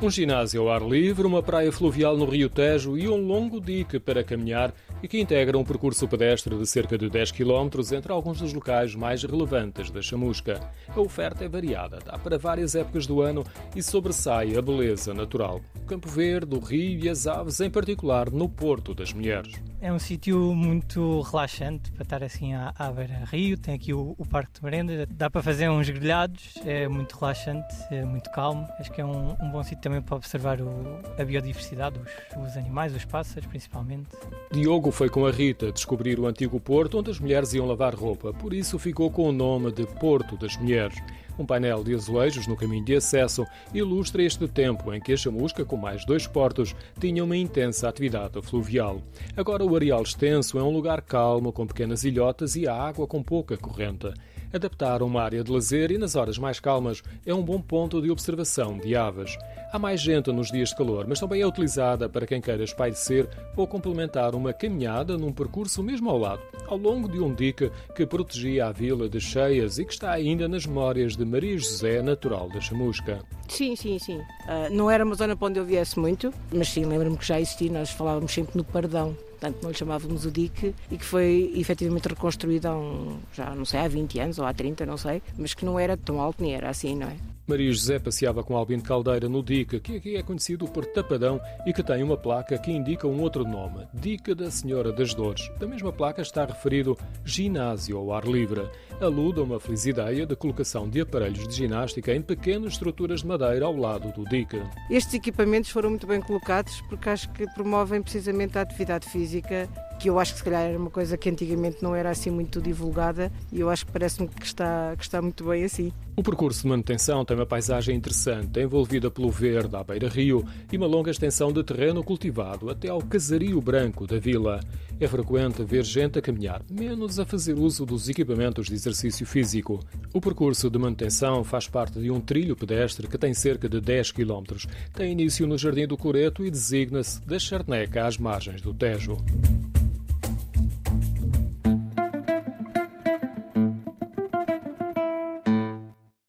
Um ginásio ao ar livre, uma praia fluvial no Rio Tejo e um longo dique para caminhar e que integra um percurso pedestre de cerca de 10 km entre alguns dos locais mais relevantes da chamusca. A oferta é variada, dá para várias épocas do ano e sobressai a beleza natural. O Campo Verde, o rio e as aves, em particular no Porto das Mulheres. É um sítio muito relaxante para estar assim à, à beira-rio. Tem aqui o, o, Parque de Merenda, dá para fazer uns grelhados, é muito relaxante, é muito calmo. Acho que é um, um bom sítio também para observar o, a biodiversidade, os, os, animais, os pássaros principalmente. Diogo foi com a Rita descobrir o antigo porto onde as mulheres iam lavar roupa, por isso ficou com o nome de Porto das Mulheres. Um painel de azulejos no caminho de acesso ilustra este tempo em que a chamusca, com mais dois portos, tinha uma intensa atividade fluvial. Agora o areal extenso é um lugar calmo, com pequenas ilhotas e a água com pouca corrente. Adaptar uma área de lazer e nas horas mais calmas é um bom ponto de observação de aves. Há mais gente nos dias de calor, mas também é utilizada para quem queira espairecer ou complementar uma caminhada num percurso mesmo ao lado, ao longo de um dique que protegia a vila de cheias e que está ainda nas memórias de Maria José, natural da Chamusca. Sim, sim, sim. Uh, não era uma zona para onde eu viesse muito, mas sim, lembro-me que já existia, nós falávamos sempre no Pardão portanto não lhe chamávamos o dique, e que foi efetivamente reconstruído há um, já não sei, há 20 anos ou há 30, não sei, mas que não era tão alto nem era assim, não é? Maria José passeava com Albino Caldeira no Dica, que aqui é conhecido por Tapadão e que tem uma placa que indica um outro nome, Dica da Senhora das Dores. Da mesma placa está referido ginásio ao ar livre. Alude a uma feliz ideia de colocação de aparelhos de ginástica em pequenas estruturas de madeira ao lado do Dica. Estes equipamentos foram muito bem colocados porque acho que promovem precisamente a atividade física que eu acho que se calhar era uma coisa que antigamente não era assim muito divulgada e eu acho que parece-me que está, que está muito bem assim. O percurso de manutenção tem uma paisagem interessante, envolvida pelo verde à beira-rio e uma longa extensão de terreno cultivado até ao casario branco da vila. É frequente ver gente a caminhar, menos a fazer uso dos equipamentos de exercício físico. O percurso de manutenção faz parte de um trilho pedestre que tem cerca de 10 km. Tem início no Jardim do Coreto e designa-se da Charneca às margens do Tejo.